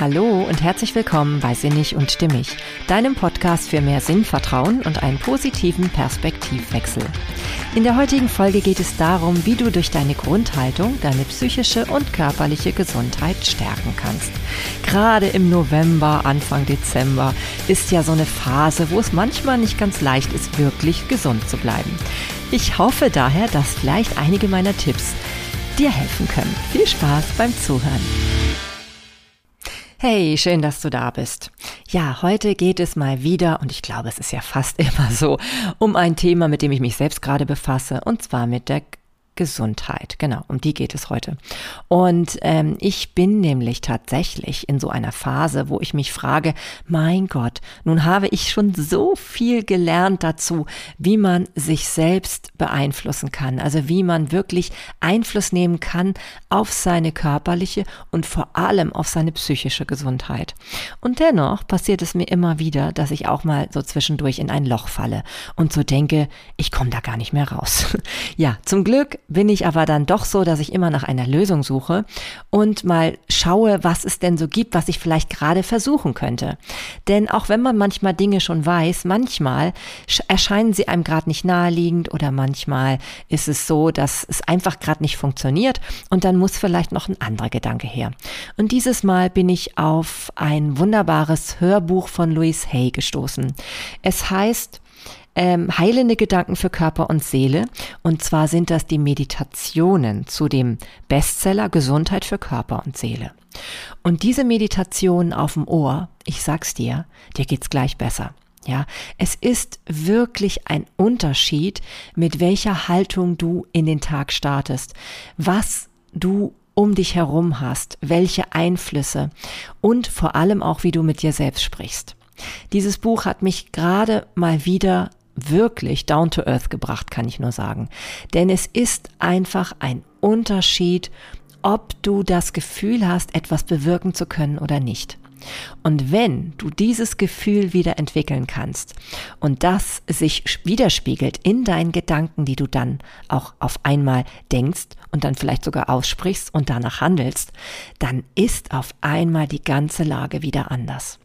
Hallo und herzlich willkommen bei Sinnig und Stimmig, deinem Podcast für mehr Sinnvertrauen und einen positiven Perspektivwechsel. In der heutigen Folge geht es darum, wie du durch deine Grundhaltung deine psychische und körperliche Gesundheit stärken kannst. Gerade im November, Anfang Dezember ist ja so eine Phase, wo es manchmal nicht ganz leicht ist, wirklich gesund zu bleiben. Ich hoffe daher, dass vielleicht einige meiner Tipps dir helfen können. Viel Spaß beim Zuhören. Hey, schön, dass du da bist. Ja, heute geht es mal wieder, und ich glaube, es ist ja fast immer so, um ein Thema, mit dem ich mich selbst gerade befasse, und zwar mit der Gesundheit. Genau, um die geht es heute. Und ähm, ich bin nämlich tatsächlich in so einer Phase, wo ich mich frage, mein Gott, nun habe ich schon so viel gelernt dazu, wie man sich selbst beeinflussen kann. Also wie man wirklich Einfluss nehmen kann auf seine körperliche und vor allem auf seine psychische Gesundheit. Und dennoch passiert es mir immer wieder, dass ich auch mal so zwischendurch in ein Loch falle und so denke, ich komme da gar nicht mehr raus. ja, zum Glück bin ich aber dann doch so, dass ich immer nach einer Lösung suche und mal schaue, was es denn so gibt, was ich vielleicht gerade versuchen könnte. Denn auch wenn man manchmal Dinge schon weiß, manchmal erscheinen sie einem gerade nicht naheliegend oder manchmal ist es so, dass es einfach gerade nicht funktioniert und dann muss vielleicht noch ein anderer Gedanke her. Und dieses Mal bin ich auf ein wunderbares Hörbuch von Louise Hay gestoßen. Es heißt ähm, heilende Gedanken für Körper und Seele. Und zwar sind das die Meditationen zu dem Bestseller Gesundheit für Körper und Seele. Und diese Meditationen auf dem Ohr, ich sag's dir, dir geht's gleich besser. Ja, es ist wirklich ein Unterschied, mit welcher Haltung du in den Tag startest, was du um dich herum hast, welche Einflüsse und vor allem auch, wie du mit dir selbst sprichst. Dieses Buch hat mich gerade mal wieder wirklich down to earth gebracht, kann ich nur sagen. Denn es ist einfach ein Unterschied, ob du das Gefühl hast, etwas bewirken zu können oder nicht. Und wenn du dieses Gefühl wieder entwickeln kannst und das sich widerspiegelt in deinen Gedanken, die du dann auch auf einmal denkst und dann vielleicht sogar aussprichst und danach handelst, dann ist auf einmal die ganze Lage wieder anders.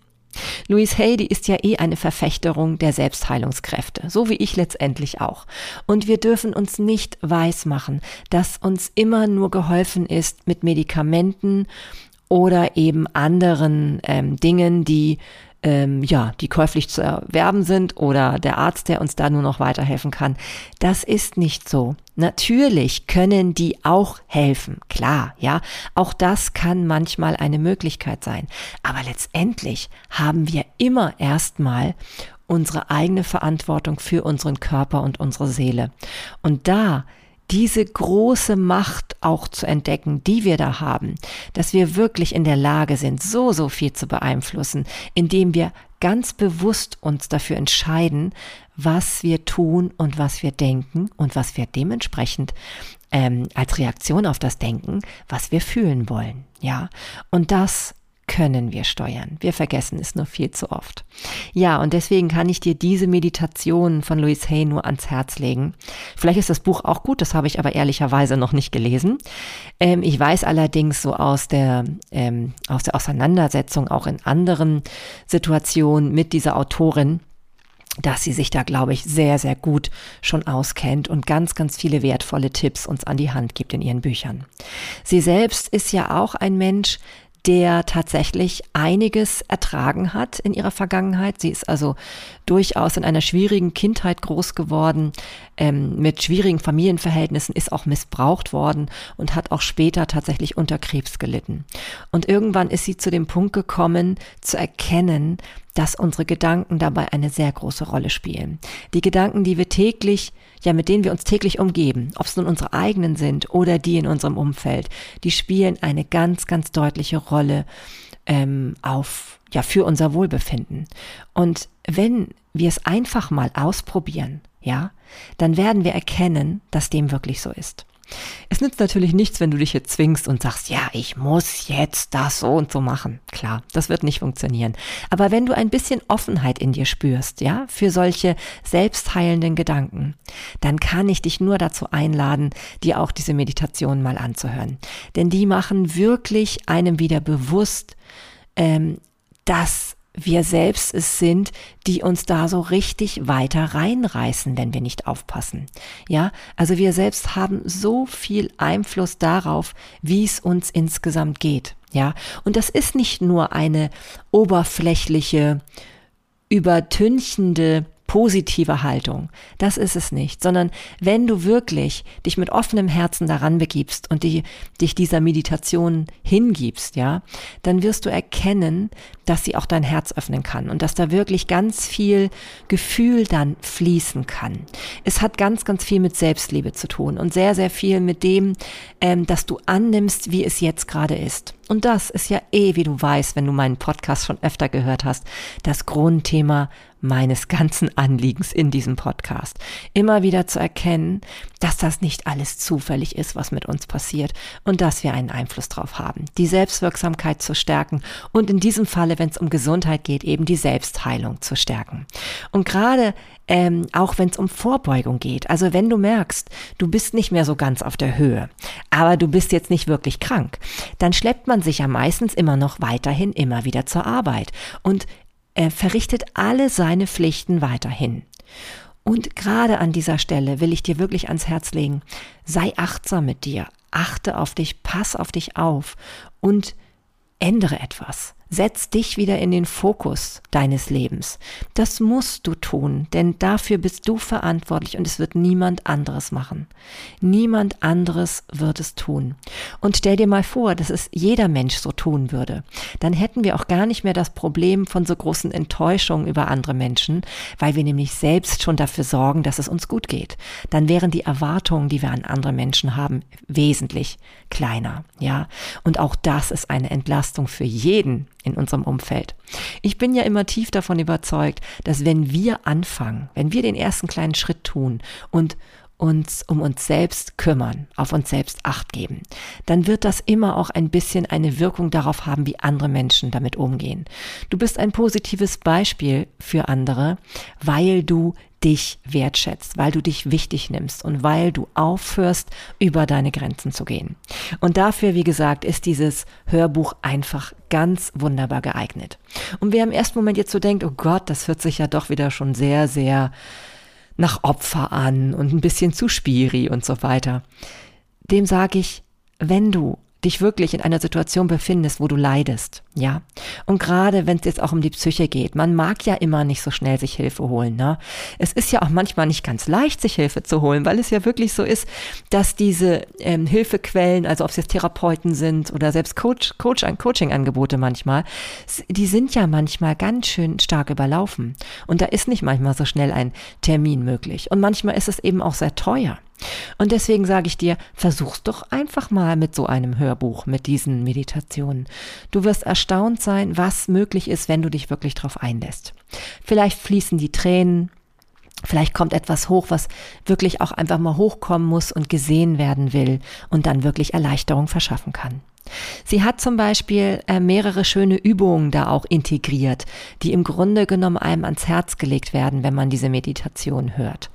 Louise die ist ja eh eine Verfechterung der Selbstheilungskräfte, so wie ich letztendlich auch. Und wir dürfen uns nicht weismachen, dass uns immer nur geholfen ist mit Medikamenten oder eben anderen ähm, Dingen, die ähm, ja, die käuflich zu erwerben sind oder der Arzt, der uns da nur noch weiterhelfen kann. Das ist nicht so. Natürlich können die auch helfen, klar, ja. Auch das kann manchmal eine Möglichkeit sein. Aber letztendlich haben wir immer erstmal unsere eigene Verantwortung für unseren Körper und unsere Seele. Und da diese große Macht auch zu entdecken, die wir da haben, dass wir wirklich in der Lage sind, so, so viel zu beeinflussen, indem wir ganz bewusst uns dafür entscheiden, was wir tun und was wir denken und was wir dementsprechend ähm, als Reaktion auf das Denken, was wir fühlen wollen. Ja, und das können wir steuern. Wir vergessen es nur viel zu oft. Ja, und deswegen kann ich dir diese Meditation von Louise Hay nur ans Herz legen. Vielleicht ist das Buch auch gut, das habe ich aber ehrlicherweise noch nicht gelesen. Ähm, ich weiß allerdings so aus der, ähm, aus der Auseinandersetzung auch in anderen Situationen mit dieser Autorin, dass sie sich da, glaube ich, sehr, sehr gut schon auskennt und ganz, ganz viele wertvolle Tipps uns an die Hand gibt in ihren Büchern. Sie selbst ist ja auch ein Mensch, der tatsächlich einiges ertragen hat in ihrer Vergangenheit. Sie ist also durchaus in einer schwierigen Kindheit groß geworden, ähm, mit schwierigen Familienverhältnissen, ist auch missbraucht worden und hat auch später tatsächlich unter Krebs gelitten. Und irgendwann ist sie zu dem Punkt gekommen, zu erkennen, dass unsere Gedanken dabei eine sehr große Rolle spielen. Die Gedanken, die wir täglich, ja, mit denen wir uns täglich umgeben, ob es nun unsere eigenen sind oder die in unserem Umfeld, die spielen eine ganz, ganz deutliche Rolle ähm, auf, ja, für unser Wohlbefinden. Und wenn wir es einfach mal ausprobieren, ja, dann werden wir erkennen, dass dem wirklich so ist. Es nützt natürlich nichts, wenn du dich jetzt zwingst und sagst, ja, ich muss jetzt das so und so machen. Klar, das wird nicht funktionieren. Aber wenn du ein bisschen Offenheit in dir spürst, ja, für solche selbstheilenden Gedanken, dann kann ich dich nur dazu einladen, dir auch diese Meditation mal anzuhören. Denn die machen wirklich einem wieder bewusst, ähm, dass wir selbst es sind, die uns da so richtig weiter reinreißen, wenn wir nicht aufpassen. Ja, also wir selbst haben so viel Einfluss darauf, wie es uns insgesamt geht. Ja, und das ist nicht nur eine oberflächliche, übertünchende positive Haltung. Das ist es nicht, sondern wenn du wirklich dich mit offenem Herzen daran begibst und die, dich dieser Meditation hingibst, ja, dann wirst du erkennen, dass sie auch dein Herz öffnen kann und dass da wirklich ganz viel Gefühl dann fließen kann. Es hat ganz, ganz viel mit Selbstliebe zu tun und sehr, sehr viel mit dem, ähm, dass du annimmst, wie es jetzt gerade ist. Und das ist ja eh, wie du weißt, wenn du meinen Podcast schon öfter gehört hast, das Grundthema meines ganzen Anliegens in diesem Podcast. Immer wieder zu erkennen, dass das nicht alles zufällig ist, was mit uns passiert und dass wir einen Einfluss drauf haben. Die Selbstwirksamkeit zu stärken und in diesem Falle, wenn es um Gesundheit geht, eben die Selbstheilung zu stärken. Und gerade ähm, auch wenn es um Vorbeugung geht. Also wenn du merkst, du bist nicht mehr so ganz auf der Höhe, aber du bist jetzt nicht wirklich krank, dann schleppt man sich ja meistens immer noch weiterhin immer wieder zur Arbeit und er verrichtet alle seine Pflichten weiterhin. Und gerade an dieser Stelle will ich dir wirklich ans Herz legen, sei achtsam mit dir, achte auf dich, pass auf dich auf und ändere etwas. Setz dich wieder in den Fokus deines Lebens. Das musst du tun, denn dafür bist du verantwortlich und es wird niemand anderes machen. Niemand anderes wird es tun. Und stell dir mal vor, dass es jeder Mensch so tun würde. Dann hätten wir auch gar nicht mehr das Problem von so großen Enttäuschungen über andere Menschen, weil wir nämlich selbst schon dafür sorgen, dass es uns gut geht. Dann wären die Erwartungen, die wir an andere Menschen haben, wesentlich kleiner. Ja. Und auch das ist eine Entlastung für jeden, in unserem Umfeld. Ich bin ja immer tief davon überzeugt, dass wenn wir anfangen, wenn wir den ersten kleinen Schritt tun und uns um uns selbst kümmern, auf uns selbst acht geben, dann wird das immer auch ein bisschen eine Wirkung darauf haben, wie andere Menschen damit umgehen. Du bist ein positives Beispiel für andere, weil du dich wertschätzt, weil du dich wichtig nimmst und weil du aufhörst, über deine Grenzen zu gehen. Und dafür, wie gesagt, ist dieses Hörbuch einfach ganz wunderbar geeignet. Und wer im ersten Moment jetzt so denkt, oh Gott, das hört sich ja doch wieder schon sehr, sehr nach Opfer an und ein bisschen zu spiri und so weiter. Dem sage ich, wenn du dich wirklich in einer Situation befindest, wo du leidest, ja. Und gerade wenn es jetzt auch um die Psyche geht, man mag ja immer nicht so schnell sich Hilfe holen, ne? Es ist ja auch manchmal nicht ganz leicht, sich Hilfe zu holen, weil es ja wirklich so ist, dass diese ähm, Hilfequellen, also ob es jetzt Therapeuten sind oder selbst Coach, Coach, Coaching-Angebote manchmal, die sind ja manchmal ganz schön stark überlaufen. Und da ist nicht manchmal so schnell ein Termin möglich. Und manchmal ist es eben auch sehr teuer. Und deswegen sage ich dir, versuch's doch einfach mal mit so einem Hörbuch, mit diesen Meditationen. Du wirst erstaunt sein, was möglich ist, wenn du dich wirklich drauf einlässt. Vielleicht fließen die Tränen, Vielleicht kommt etwas hoch, was wirklich auch einfach mal hochkommen muss und gesehen werden will und dann wirklich Erleichterung verschaffen kann. Sie hat zum Beispiel äh, mehrere schöne Übungen da auch integriert, die im Grunde genommen einem ans Herz gelegt werden, wenn man diese Meditation hört.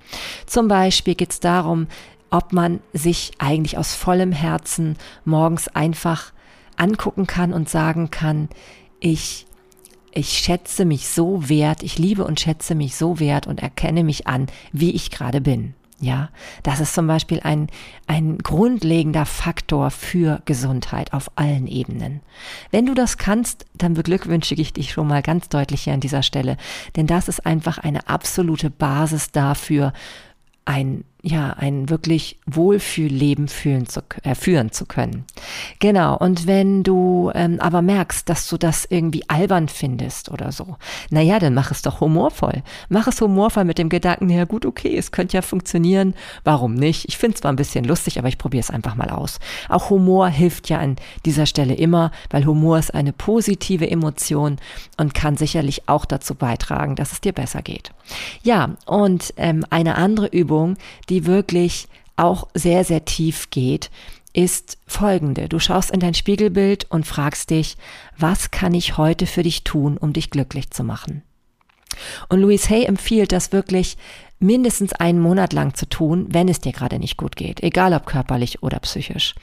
Zum Beispiel geht es darum, ob man sich eigentlich aus vollem Herzen morgens einfach angucken kann und sagen kann, ich ich schätze mich so wert, ich liebe und schätze mich so wert und erkenne mich an, wie ich gerade bin. Ja, das ist zum Beispiel ein, ein grundlegender Faktor für Gesundheit auf allen Ebenen. Wenn du das kannst, dann beglückwünsche ich dich schon mal ganz deutlich hier an dieser Stelle, denn das ist einfach eine absolute Basis dafür, ein ja, ein wirklich Wohlfühlleben fühlen zu, äh, führen zu können. Genau, und wenn du ähm, aber merkst, dass du das irgendwie albern findest oder so, naja, dann mach es doch humorvoll. Mach es humorvoll mit dem Gedanken, ja gut, okay, es könnte ja funktionieren, warum nicht? Ich finde es zwar ein bisschen lustig, aber ich probiere es einfach mal aus. Auch Humor hilft ja an dieser Stelle immer, weil Humor ist eine positive Emotion und kann sicherlich auch dazu beitragen, dass es dir besser geht. Ja, und ähm, eine andere Übung, die wirklich auch sehr, sehr tief geht, ist folgende. Du schaust in dein Spiegelbild und fragst dich, was kann ich heute für dich tun, um dich glücklich zu machen? Und Louise Hay empfiehlt das wirklich mindestens einen Monat lang zu tun, wenn es dir gerade nicht gut geht, egal ob körperlich oder psychisch.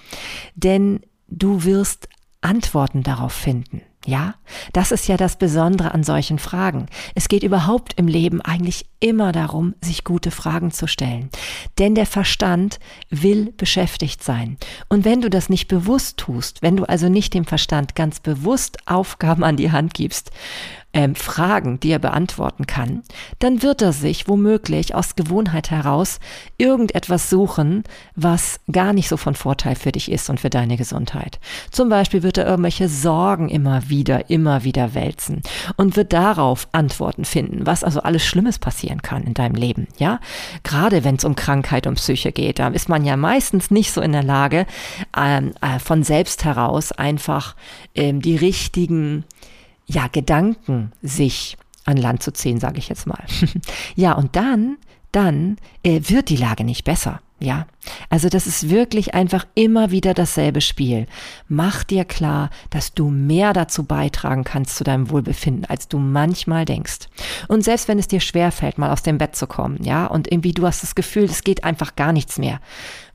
Denn du wirst Antworten darauf finden. Ja, das ist ja das Besondere an solchen Fragen. Es geht überhaupt im Leben eigentlich immer darum, sich gute Fragen zu stellen. Denn der Verstand will beschäftigt sein. Und wenn du das nicht bewusst tust, wenn du also nicht dem Verstand ganz bewusst Aufgaben an die Hand gibst, ähm, Fragen, die er beantworten kann, dann wird er sich womöglich aus Gewohnheit heraus irgendetwas suchen, was gar nicht so von Vorteil für dich ist und für deine Gesundheit. Zum Beispiel wird er irgendwelche Sorgen immer wieder, immer wieder wälzen und wird darauf Antworten finden, was also alles Schlimmes passieren kann in deinem Leben, ja? Gerade wenn es um Krankheit und Psyche geht, da ist man ja meistens nicht so in der Lage, ähm, äh, von selbst heraus einfach ähm, die richtigen ja, Gedanken sich an Land zu ziehen, sage ich jetzt mal. ja, und dann, dann äh, wird die Lage nicht besser. Ja, also das ist wirklich einfach immer wieder dasselbe Spiel. Mach dir klar, dass du mehr dazu beitragen kannst zu deinem Wohlbefinden, als du manchmal denkst. Und selbst wenn es dir schwerfällt, mal aus dem Bett zu kommen, ja, und irgendwie du hast das Gefühl, es geht einfach gar nichts mehr.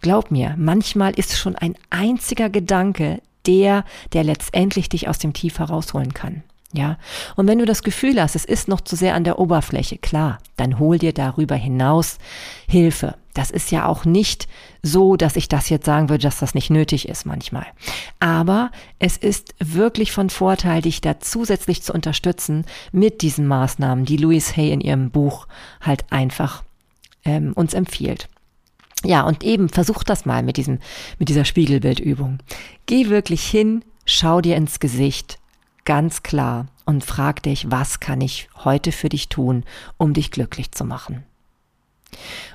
Glaub mir, manchmal ist schon ein einziger Gedanke der, der letztendlich dich aus dem Tief herausholen kann. Ja, und wenn du das Gefühl hast, es ist noch zu sehr an der Oberfläche, klar, dann hol dir darüber hinaus Hilfe. Das ist ja auch nicht so, dass ich das jetzt sagen würde, dass das nicht nötig ist manchmal. Aber es ist wirklich von Vorteil, dich da zusätzlich zu unterstützen mit diesen Maßnahmen, die Louise Hay in ihrem Buch halt einfach ähm, uns empfiehlt. Ja, und eben versuch das mal mit diesem, mit dieser Spiegelbildübung. Geh wirklich hin, schau dir ins Gesicht ganz klar und frag dich, was kann ich heute für dich tun, um dich glücklich zu machen.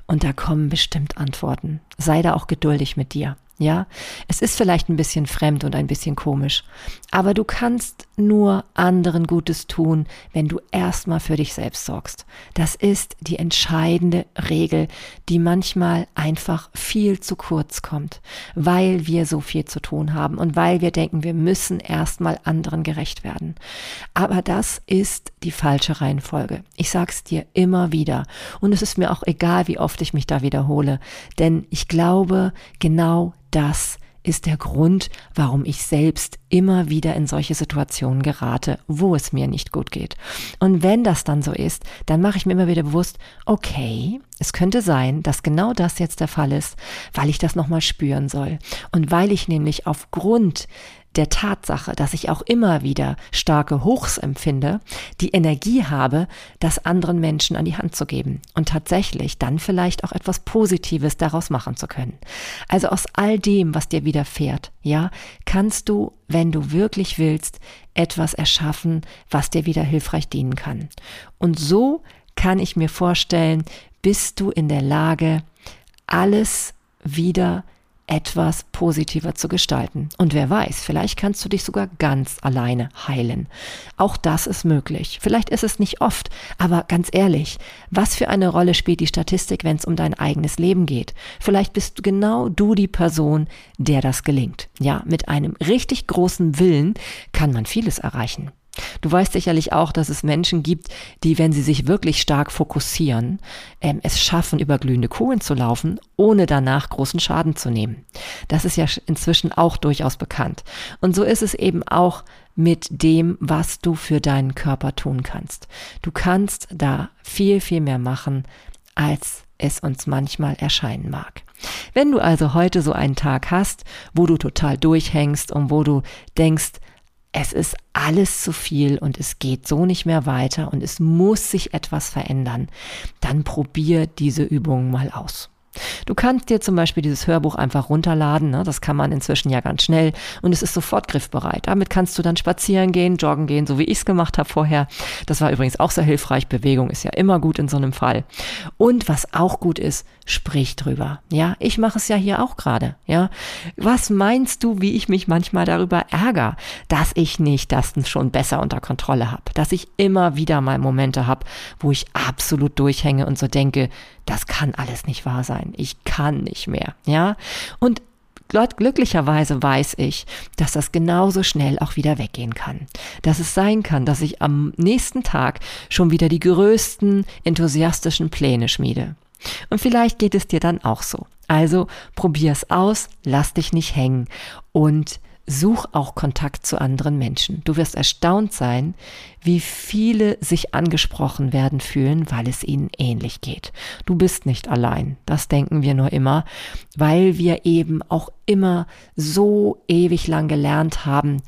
Und da kommen bestimmt Antworten. Sei da auch geduldig mit dir. Ja, es ist vielleicht ein bisschen fremd und ein bisschen komisch, aber du kannst nur anderen Gutes tun, wenn du erstmal für dich selbst sorgst. Das ist die entscheidende Regel, die manchmal einfach viel zu kurz kommt, weil wir so viel zu tun haben und weil wir denken, wir müssen erstmal anderen gerecht werden. Aber das ist die falsche Reihenfolge. Ich sag's dir immer wieder und es ist mir auch egal, wie oft ich mich da wiederhole, denn ich glaube, genau das ist der Grund, warum ich selbst immer wieder in solche Situationen gerate, wo es mir nicht gut geht. Und wenn das dann so ist, dann mache ich mir immer wieder bewusst, okay, es könnte sein, dass genau das jetzt der Fall ist, weil ich das nochmal spüren soll. Und weil ich nämlich aufgrund der Tatsache, dass ich auch immer wieder starke Hochs empfinde, die Energie habe, das anderen Menschen an die Hand zu geben und tatsächlich dann vielleicht auch etwas Positives daraus machen zu können. Also aus all dem, was dir widerfährt, ja, kannst du, wenn du wirklich willst, etwas erschaffen, was dir wieder hilfreich dienen kann. Und so kann ich mir vorstellen, bist du in der Lage, alles wieder etwas positiver zu gestalten. Und wer weiß, vielleicht kannst du dich sogar ganz alleine heilen. Auch das ist möglich. Vielleicht ist es nicht oft, aber ganz ehrlich, was für eine Rolle spielt die Statistik, wenn es um dein eigenes Leben geht? Vielleicht bist genau du die Person, der das gelingt. Ja, mit einem richtig großen Willen kann man vieles erreichen. Du weißt sicherlich auch, dass es Menschen gibt, die, wenn sie sich wirklich stark fokussieren, ähm, es schaffen, über glühende Kohlen zu laufen, ohne danach großen Schaden zu nehmen. Das ist ja inzwischen auch durchaus bekannt. Und so ist es eben auch mit dem, was du für deinen Körper tun kannst. Du kannst da viel, viel mehr machen, als es uns manchmal erscheinen mag. Wenn du also heute so einen Tag hast, wo du total durchhängst und wo du denkst, es ist alles zu viel und es geht so nicht mehr weiter und es muss sich etwas verändern, dann probier diese Übungen mal aus. Du kannst dir zum Beispiel dieses Hörbuch einfach runterladen, ne? das kann man inzwischen ja ganz schnell und es ist sofort griffbereit. Damit kannst du dann spazieren gehen, joggen gehen, so wie ich es gemacht habe vorher. Das war übrigens auch sehr hilfreich. Bewegung ist ja immer gut in so einem Fall. Und was auch gut ist, sprich drüber. Ja, ich mache es ja hier auch gerade. Ja, was meinst du, wie ich mich manchmal darüber ärgere, dass ich nicht das schon besser unter Kontrolle habe, dass ich immer wieder mal Momente habe, wo ich absolut durchhänge und so denke, das kann alles nicht wahr sein. Ich kann nicht mehr. Ja, und glücklicherweise weiß ich, dass das genauso schnell auch wieder weggehen kann. Dass es sein kann, dass ich am nächsten Tag schon wieder die größten enthusiastischen Pläne schmiede. Und vielleicht geht es dir dann auch so. Also probier's aus, lass dich nicht hängen und such auch Kontakt zu anderen Menschen. Du wirst erstaunt sein, wie viele sich angesprochen werden fühlen, weil es ihnen ähnlich geht. Du bist nicht allein. Das denken wir nur immer, weil wir eben auch immer so ewig lang gelernt haben,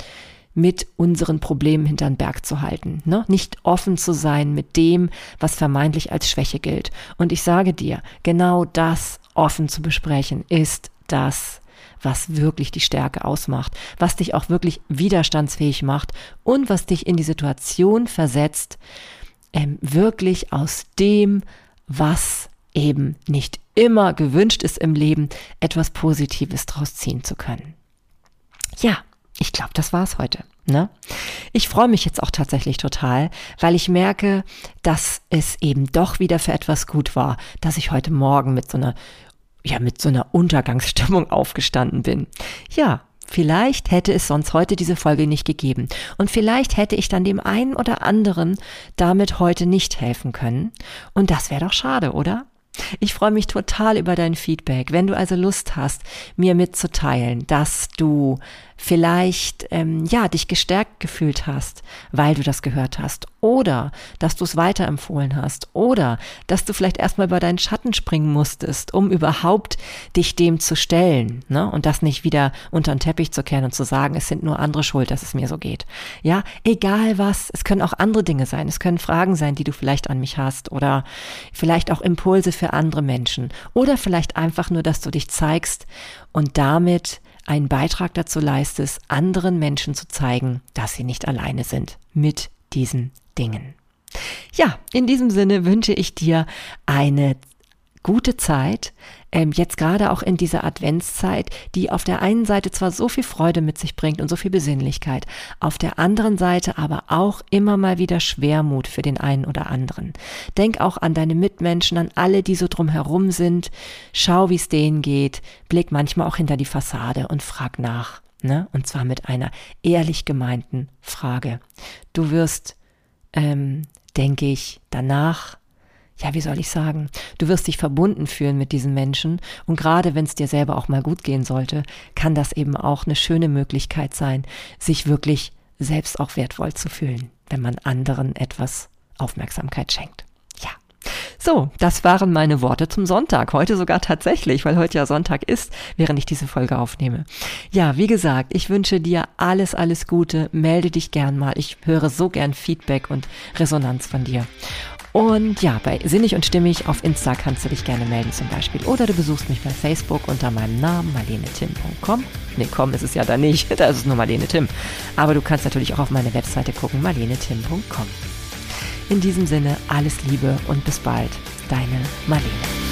mit unseren Problemen hinter den Berg zu halten, ne? nicht offen zu sein mit dem, was vermeintlich als Schwäche gilt. Und ich sage dir, genau das offen zu besprechen ist das, was wirklich die Stärke ausmacht, was dich auch wirklich widerstandsfähig macht und was dich in die Situation versetzt, ähm, wirklich aus dem, was eben nicht immer gewünscht ist im Leben, etwas Positives draus ziehen zu können. Ja, ich glaube, das war's heute. Ne? Ich freue mich jetzt auch tatsächlich total, weil ich merke, dass es eben doch wieder für etwas gut war, dass ich heute Morgen mit so einer, ja, mit so einer Untergangsstimmung aufgestanden bin. Ja, Vielleicht hätte es sonst heute diese Folge nicht gegeben. Und vielleicht hätte ich dann dem einen oder anderen damit heute nicht helfen können. Und das wäre doch schade, oder? Ich freue mich total über dein Feedback. Wenn du also Lust hast, mir mitzuteilen, dass du vielleicht ähm, ja dich gestärkt gefühlt hast, weil du das gehört hast, oder dass du es weiterempfohlen hast, oder dass du vielleicht erstmal über deinen Schatten springen musstest, um überhaupt dich dem zu stellen, ne? Und das nicht wieder unter den Teppich zu kehren und zu sagen, es sind nur andere schuld, dass es mir so geht. Ja, egal was, es können auch andere Dinge sein, es können Fragen sein, die du vielleicht an mich hast, oder vielleicht auch Impulse für andere Menschen, oder vielleicht einfach nur, dass du dich zeigst und damit einen Beitrag dazu leistest, anderen Menschen zu zeigen, dass sie nicht alleine sind mit diesen Dingen. Ja, in diesem Sinne wünsche ich dir eine gute Zeit, ähm, jetzt gerade auch in dieser Adventszeit, die auf der einen Seite zwar so viel Freude mit sich bringt und so viel Besinnlichkeit, auf der anderen Seite aber auch immer mal wieder Schwermut für den einen oder anderen. Denk auch an deine Mitmenschen, an alle, die so drumherum sind. Schau, wie es denen geht. Blick manchmal auch hinter die Fassade und frag nach. Ne? Und zwar mit einer ehrlich gemeinten Frage. Du wirst, ähm, denke ich, danach ja, wie soll ich sagen, du wirst dich verbunden fühlen mit diesen Menschen und gerade wenn es dir selber auch mal gut gehen sollte, kann das eben auch eine schöne Möglichkeit sein, sich wirklich selbst auch wertvoll zu fühlen, wenn man anderen etwas Aufmerksamkeit schenkt. Ja. So, das waren meine Worte zum Sonntag. Heute sogar tatsächlich, weil heute ja Sonntag ist, während ich diese Folge aufnehme. Ja, wie gesagt, ich wünsche dir alles, alles Gute. Melde dich gern mal. Ich höre so gern Feedback und Resonanz von dir. Und ja, bei Sinnig und Stimmig auf Insta kannst du dich gerne melden zum Beispiel. Oder du besuchst mich bei Facebook unter meinem Namen marlenetim.com. Ne, komm, ist es ja da nicht. Da ist es nur Marlene Tim. Aber du kannst natürlich auch auf meine Webseite gucken, marlenetim.com. In diesem Sinne, alles Liebe und bis bald. Deine Marlene.